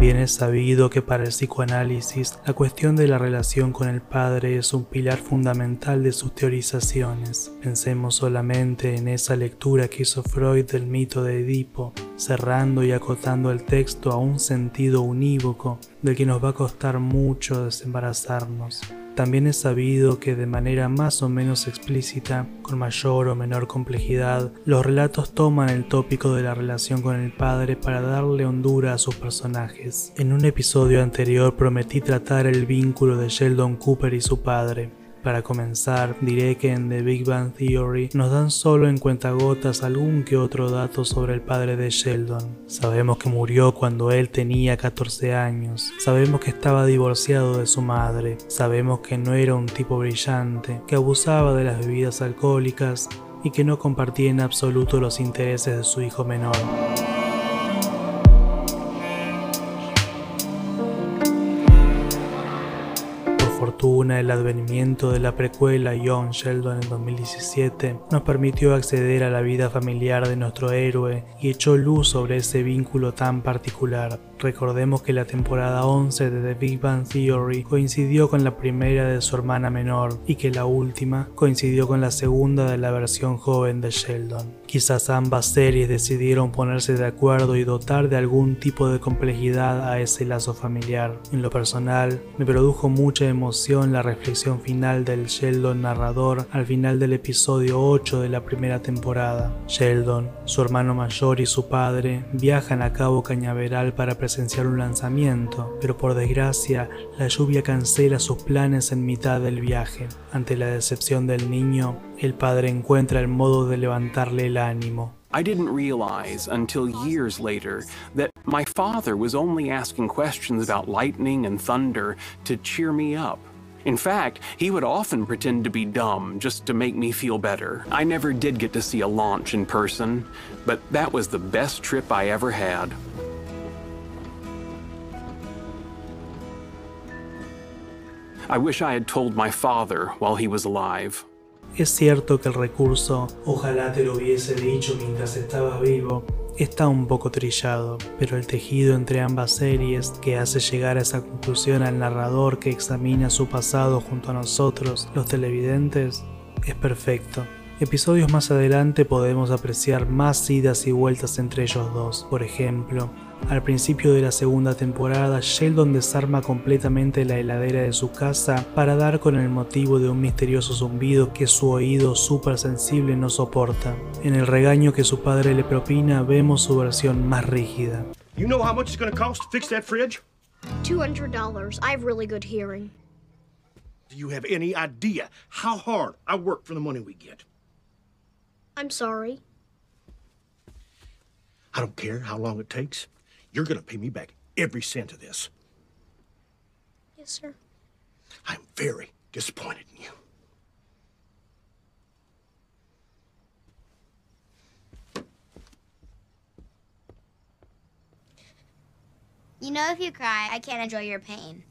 Bien es sabido que para el psicoanálisis la cuestión de la relación con el padre es un pilar fundamental de sus teorizaciones. Pensemos solamente en esa lectura que hizo Freud del mito de Edipo, cerrando y acotando el texto a un sentido unívoco del que nos va a costar mucho desembarazarnos. También es sabido que de manera más o menos explícita, con mayor o menor complejidad, los relatos toman el tópico de la relación con el padre para darle hondura a sus personajes. En un episodio anterior prometí tratar el vínculo de Sheldon Cooper y su padre. Para comenzar, diré que en The Big Bang Theory nos dan solo en cuentagotas algún que otro dato sobre el padre de Sheldon. Sabemos que murió cuando él tenía 14 años, sabemos que estaba divorciado de su madre, sabemos que no era un tipo brillante, que abusaba de las bebidas alcohólicas y que no compartía en absoluto los intereses de su hijo menor. Fortuna, el advenimiento de la precuela Young Sheldon en 2017 nos permitió acceder a la vida familiar de nuestro héroe y echó luz sobre ese vínculo tan particular. Recordemos que la temporada 11 de The Big Bang Theory coincidió con la primera de su hermana menor y que la última coincidió con la segunda de la versión joven de Sheldon. Quizás ambas series decidieron ponerse de acuerdo y dotar de algún tipo de complejidad a ese lazo familiar. En lo personal, me produjo mucha emoción la reflexión final del Sheldon narrador al final del episodio 8 de la primera temporada. Sheldon, su hermano mayor y su padre viajan a Cabo Cañaveral para presentar presenciar un lanzamiento, pero por desgracia la lluvia cancela sus planes en mitad del viaje. Ante la decepción del niño, el padre encuentra el modo de levantarle el ánimo. I didn't realize until years later that my father was only asking questions about lightning and thunder to cheer me up. In fact, he would often pretend to be dumb just to make me feel better. I never did get to see a launch in person, but that was the best trip I ever had. I wish I had told my father while he was alive. Es cierto que el recurso ojalá te lo hubiese dicho mientras estabas vivo está un poco trillado, pero el tejido entre ambas series que hace llegar a esa conclusión al narrador que examina su pasado junto a nosotros, los televidentes, es perfecto. Episodios más adelante podemos apreciar más idas y vueltas entre ellos dos. Por ejemplo, al principio de la segunda temporada, Sheldon desarma completamente la heladera de su casa para dar con el motivo de un misterioso zumbido que su oído súper sensible no soporta. En el regaño que su padre le propina, vemos su versión más rígida. You know how much it's gonna cost to fix that fridge? $200. I have really good hearing. Do you have any idea how hard I work for the money we get? I'm sorry. I don't care how long it takes. You're gonna pay me back every cent of this. Yes, sir. I'm very disappointed in you. You know, if you cry, I can't enjoy your pain.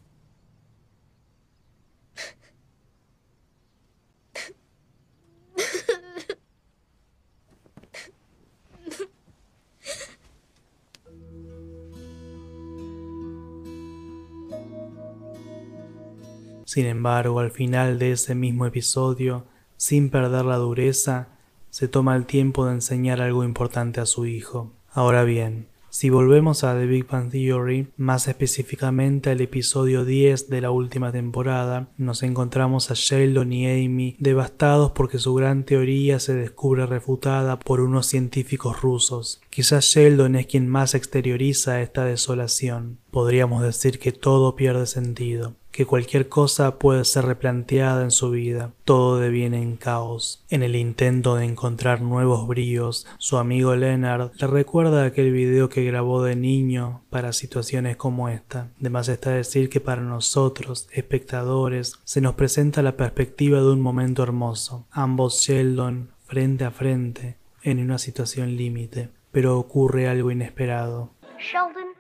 Sin embargo, al final de ese mismo episodio, sin perder la dureza, se toma el tiempo de enseñar algo importante a su hijo. Ahora bien, si volvemos a The Big Bang Theory, más específicamente al episodio 10 de la última temporada, nos encontramos a Sheldon y Amy devastados porque su gran teoría se descubre refutada por unos científicos rusos. Quizás Sheldon es quien más exterioriza esta desolación. Podríamos decir que todo pierde sentido que cualquier cosa puede ser replanteada en su vida, todo deviene en caos. En el intento de encontrar nuevos bríos, su amigo Leonard le recuerda aquel video que grabó de niño para situaciones como esta. Además está decir que para nosotros, espectadores, se nos presenta la perspectiva de un momento hermoso, ambos Sheldon frente a frente, en una situación límite, pero ocurre algo inesperado. Sheldon,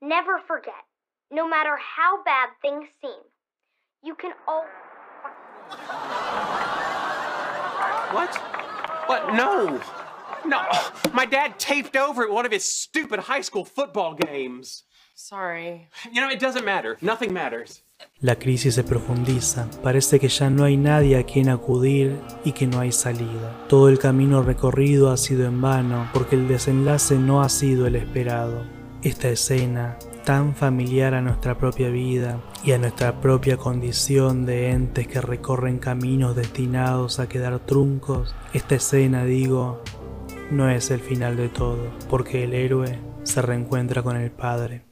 never forget. No matter how bad things seem, you can all. What? What? No! No! My dad taped over at one of his stupid high school football games. Sorry. You know, it doesn't matter. Nothing matters. La crisis se profundiza, parece que ya no hay nadie a quien acudir y que no hay salida. Todo el camino recorrido ha sido en vano porque el desenlace no ha sido el esperado. Esta escena, tan familiar a nuestra propia vida y a nuestra propia condición de entes que recorren caminos destinados a quedar truncos, esta escena, digo, no es el final de todo, porque el héroe se reencuentra con el padre.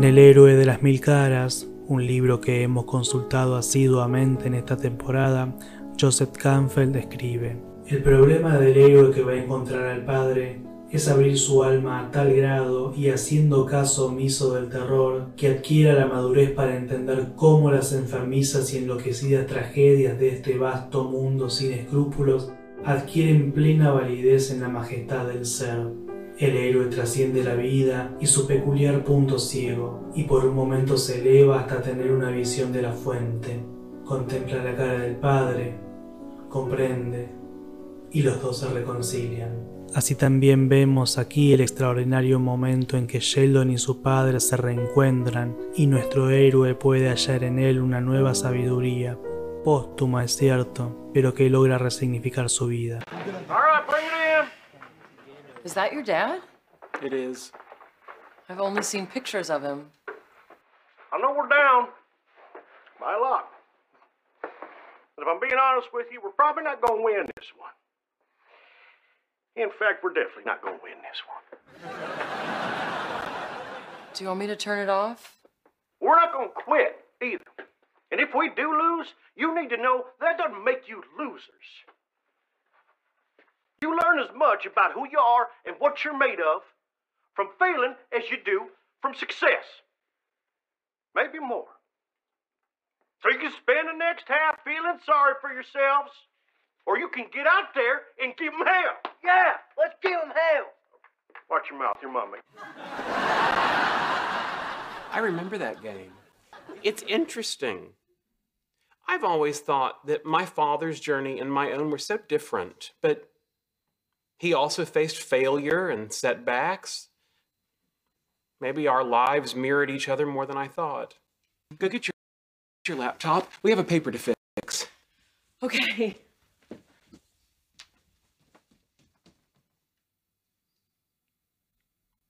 En El héroe de las mil caras, un libro que hemos consultado asiduamente en esta temporada, Joseph Canfield escribe, El problema del héroe que va a encontrar al padre es abrir su alma a tal grado y haciendo caso omiso del terror que adquiera la madurez para entender cómo las enfermizas y enloquecidas tragedias de este vasto mundo sin escrúpulos adquieren plena validez en la majestad del ser. El héroe trasciende la vida y su peculiar punto ciego, y por un momento se eleva hasta tener una visión de la fuente. Contempla la cara del Padre, comprende, y los dos se reconcilian. Así también vemos aquí el extraordinario momento en que Sheldon y su padre se reencuentran y nuestro héroe puede hallar en él una nueva sabiduría, póstuma es cierto, pero que logra resignificar su vida. Is that your dad? It is. I've only seen pictures of him. I know we're down by a lot. But if I'm being honest with you, we're probably not going to win this one. In fact, we're definitely not going to win this one. Do you want me to turn it off? We're not going to quit either. And if we do lose, you need to know that doesn't make you losers. You learn as much about who you are and what you're made of from failing as you do from success. Maybe more. So you can spend the next half feeling sorry for yourselves, or you can get out there and give them hell. Yeah, let's give them hell. Watch your mouth, your mommy. I remember that game. It's interesting. I've always thought that my father's journey and my own were so different, but he also faced failure and setbacks. Maybe our lives mirrored each other more than I thought. Go get your, your laptop. We have a paper to fix. Okay.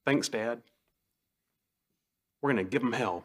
Thanks, Dad. We're going to give them hell.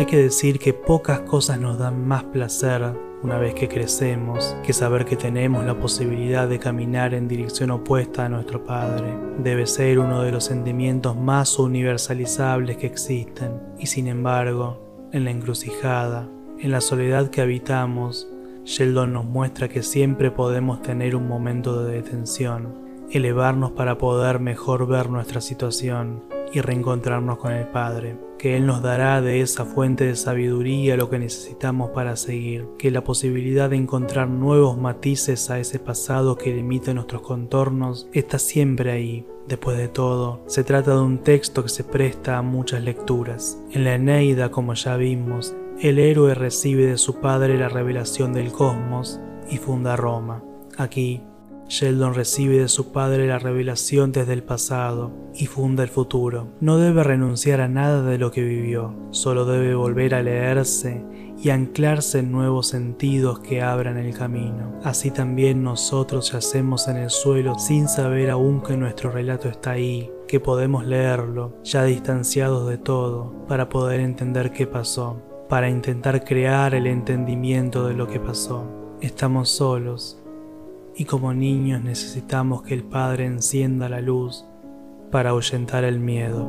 Hay que decir que pocas cosas nos dan más placer una vez que crecemos que saber que tenemos la posibilidad de caminar en dirección opuesta a nuestro Padre. Debe ser uno de los sentimientos más universalizables que existen. Y sin embargo, en la encrucijada, en la soledad que habitamos, Sheldon nos muestra que siempre podemos tener un momento de detención, elevarnos para poder mejor ver nuestra situación y reencontrarnos con el Padre, que Él nos dará de esa fuente de sabiduría lo que necesitamos para seguir, que la posibilidad de encontrar nuevos matices a ese pasado que limita nuestros contornos está siempre ahí. Después de todo, se trata de un texto que se presta a muchas lecturas. En la Eneida, como ya vimos, el héroe recibe de su padre la revelación del cosmos y funda Roma. Aquí, Sheldon recibe de su padre la revelación desde el pasado y funda el futuro. No debe renunciar a nada de lo que vivió, solo debe volver a leerse y anclarse en nuevos sentidos que abran el camino. Así también nosotros yacemos en el suelo sin saber aún que nuestro relato está ahí, que podemos leerlo, ya distanciados de todo, para poder entender qué pasó, para intentar crear el entendimiento de lo que pasó. Estamos solos, y como niños necesitamos que el Padre encienda la luz para ahuyentar el miedo.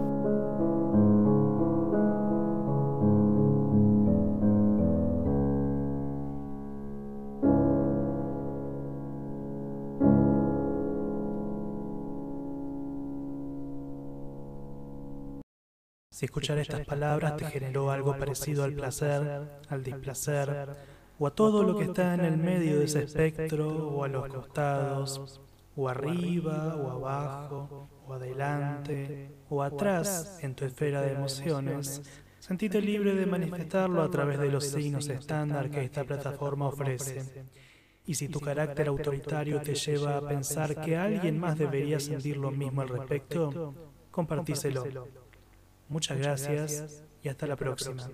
Si escuchar estas palabras te generó algo parecido al placer, al displacer, o a todo lo que está en el medio de ese espectro, o a los costados, o arriba, o abajo, o adelante, o atrás en tu esfera de emociones, sentite libre de manifestarlo a través de los signos estándar que esta plataforma ofrece. Y si tu carácter autoritario te lleva a pensar que alguien más debería sentir lo mismo al respecto, compartíselo. Muchas gracias y hasta la próxima.